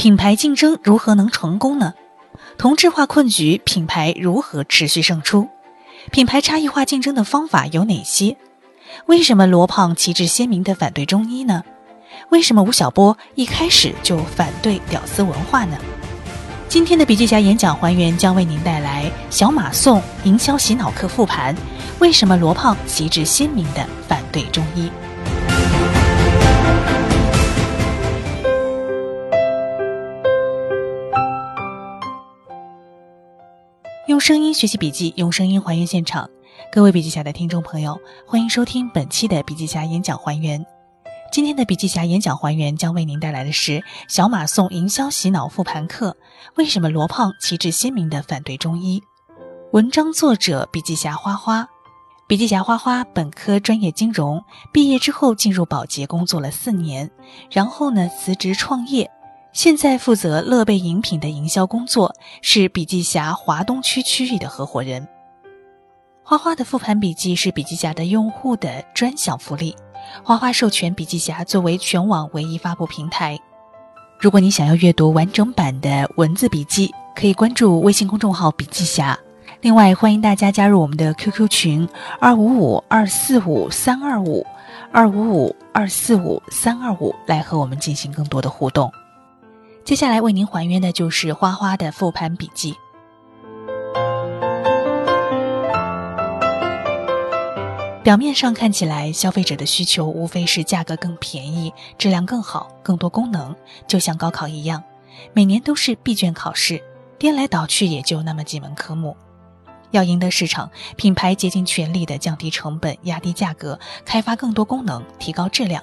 品牌竞争如何能成功呢？同质化困局，品牌如何持续胜出？品牌差异化竞争的方法有哪些？为什么罗胖旗帜鲜明地反对中医呢？为什么吴晓波一开始就反对屌丝文化呢？今天的笔记侠演讲还原将为您带来小马送营销洗脑课复盘：为什么罗胖旗帜鲜明地反对中医？用声音学习笔记，用声音还原现场。各位笔记侠的听众朋友，欢迎收听本期的笔记侠演讲还原。今天的笔记侠演讲还原将为您带来的是小马送营销洗脑复盘课：为什么罗胖旗帜鲜明的反对中医？文章作者笔记侠花花。笔记侠花花本科专业金融，毕业之后进入保洁工作了四年，然后呢辞职创业。现在负责乐贝饮品的营销工作，是笔记侠华东区区域的合伙人。花花的复盘笔记是笔记侠的用户的专享福利，花花授权笔记侠作为全网唯一发布平台。如果你想要阅读完整版的文字笔记，可以关注微信公众号“笔记侠”。另外，欢迎大家加入我们的 QQ 群：二五五二四五三二五二五五二四五三二五，来和我们进行更多的互动。接下来为您还原的就是花花的复盘笔记。表面上看起来，消费者的需求无非是价格更便宜、质量更好、更多功能，就像高考一样，每年都是闭卷考试，颠来倒去也就那么几门科目。要赢得市场，品牌竭尽全力的降低成本、压低价格、开发更多功能、提高质量，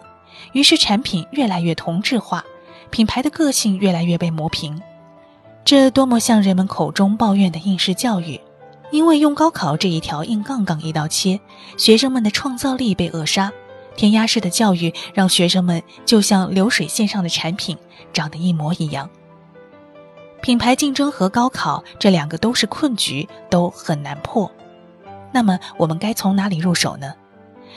于是产品越来越同质化。品牌的个性越来越被磨平，这多么像人们口中抱怨的应试教育！因为用高考这一条硬杠杠一刀切，学生们的创造力被扼杀。填鸭式的教育让学生们就像流水线上的产品，长得一模一样。品牌竞争和高考这两个都是困局，都很难破。那么我们该从哪里入手呢？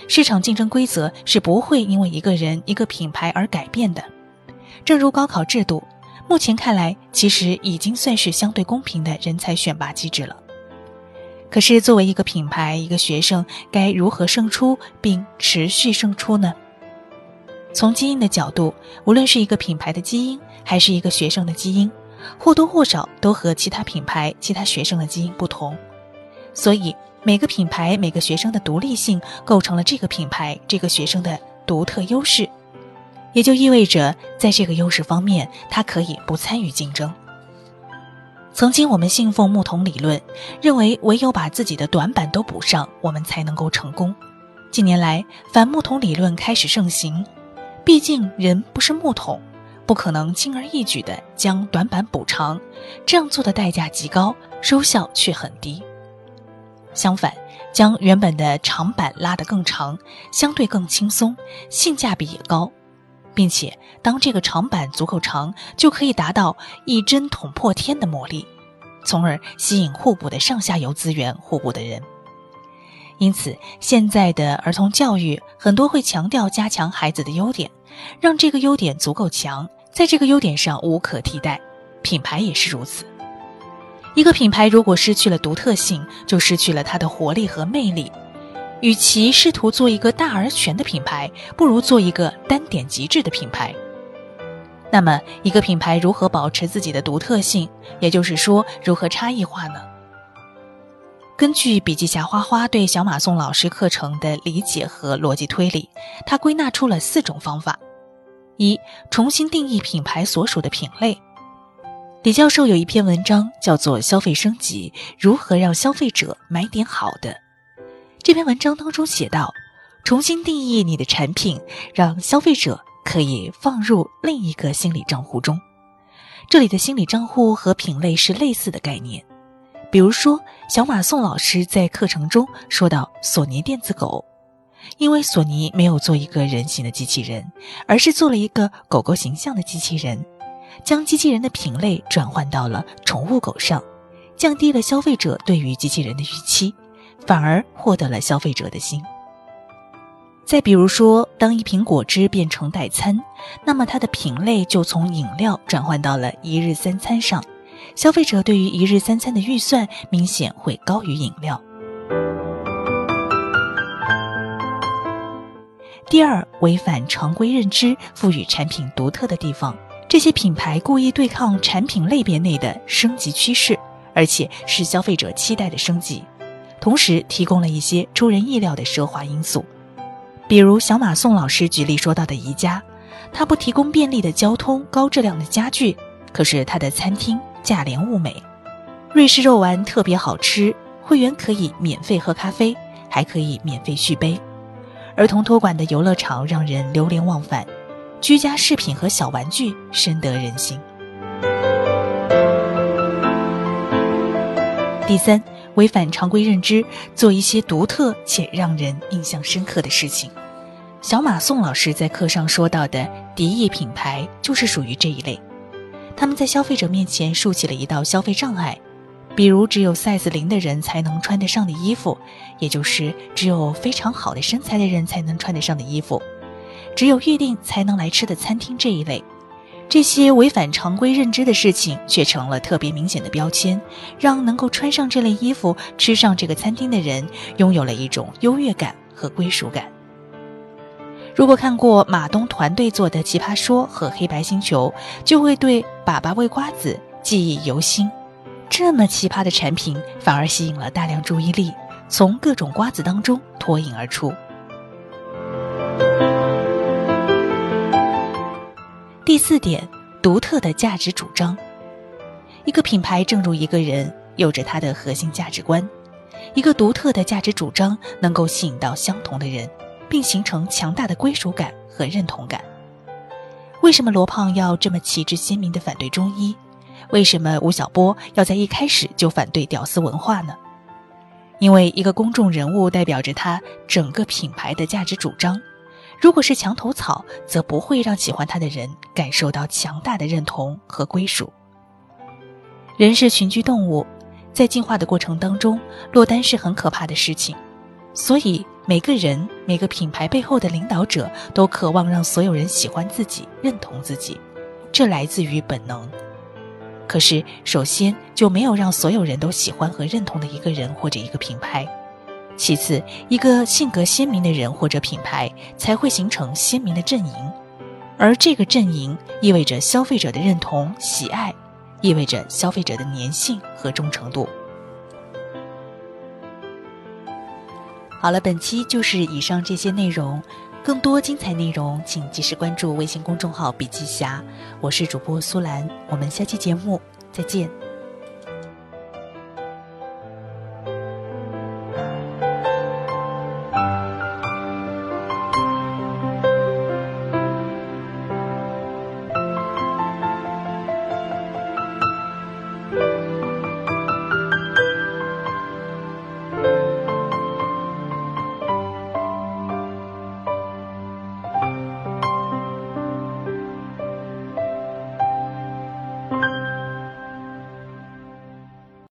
市场竞争规则是不会因为一个人、一个品牌而改变的。正如高考制度，目前看来其实已经算是相对公平的人才选拔机制了。可是，作为一个品牌，一个学生该如何胜出并持续胜出呢？从基因的角度，无论是一个品牌的基因，还是一个学生的基因，或多或少都和其他品牌、其他学生的基因不同。所以，每个品牌、每个学生的独立性，构成了这个品牌、这个学生的独特优势。也就意味着，在这个优势方面，他可以不参与竞争。曾经我们信奉木桶理论，认为唯有把自己的短板都补上，我们才能够成功。近年来，反木桶理论开始盛行。毕竟人不是木桶，不可能轻而易举地将短板补长，这样做的代价极高，收效却很低。相反，将原本的长板拉得更长，相对更轻松，性价比也高。并且，当这个长板足够长，就可以达到一针捅破天的魔力，从而吸引互补的上下游资源、互补的人。因此，现在的儿童教育很多会强调加强孩子的优点，让这个优点足够强，在这个优点上无可替代。品牌也是如此。一个品牌如果失去了独特性，就失去了它的活力和魅力。与其试图做一个大而全的品牌，不如做一个单点极致的品牌。那么，一个品牌如何保持自己的独特性？也就是说，如何差异化呢？根据笔记侠花花对小马送老师课程的理解和逻辑推理，他归纳出了四种方法：一、重新定义品牌所属的品类。李教授有一篇文章叫做《消费升级：如何让消费者买点好的》。这篇文章当中写道：“重新定义你的产品，让消费者可以放入另一个心理账户中。这里的心理账户和品类是类似的概念。比如说，小马宋老师在课程中说到索尼电子狗，因为索尼没有做一个人形的机器人，而是做了一个狗狗形象的机器人，将机器人的品类转换到了宠物狗上，降低了消费者对于机器人的预期。”反而获得了消费者的心。再比如说，当一瓶果汁变成代餐，那么它的品类就从饮料转换到了一日三餐上，消费者对于一日三餐的预算明显会高于饮料。第二，违反常规认知，赋予产品独特的地方。这些品牌故意对抗产品类别内的升级趋势，而且是消费者期待的升级，同时提供了一些出人意料的奢华因素。比如小马宋老师举例说到的宜家，它不提供便利的交通、高质量的家具，可是它的餐厅价廉物美。瑞士肉丸特别好吃，会员可以免费喝咖啡，还可以免费续杯。儿童托管的游乐场让人流连忘返，居家饰品和小玩具深得人心。第三，违反常规认知，做一些独特且让人印象深刻的事情。小马宋老师在课上说到的敌意品牌就是属于这一类，他们在消费者面前竖起了一道消费障碍。比如，只有 size 零的人才能穿得上的衣服，也就是只有非常好的身材的人才能穿得上的衣服；只有预定才能来吃的餐厅这一类，这些违反常规认知的事情却成了特别明显的标签，让能够穿上这类衣服、吃上这个餐厅的人拥有了一种优越感和归属感。如果看过马东团队做的《奇葩说》和《黑白星球》，就会对“粑粑味瓜子”记忆犹新。这么奇葩的产品，反而吸引了大量注意力，从各种瓜子当中脱颖而出。第四点，独特的价值主张。一个品牌正如一个人，有着它的核心价值观，一个独特的价值主张能够吸引到相同的人，并形成强大的归属感和认同感。为什么罗胖要这么旗帜鲜明的反对中医？为什么吴晓波要在一开始就反对屌丝文化呢？因为一个公众人物代表着他整个品牌的价值主张。如果是墙头草，则不会让喜欢他的人感受到强大的认同和归属。人是群居动物，在进化的过程当中，落单是很可怕的事情。所以，每个人、每个品牌背后的领导者都渴望让所有人喜欢自己、认同自己，这来自于本能。可是，首先就没有让所有人都喜欢和认同的一个人或者一个品牌；其次，一个性格鲜明的人或者品牌才会形成鲜明的阵营，而这个阵营意味着消费者的认同、喜爱，意味着消费者的粘性和忠诚度。好了，本期就是以上这些内容。更多精彩内容，请及时关注微信公众号“笔记侠”。我是主播苏兰，我们下期节目再见。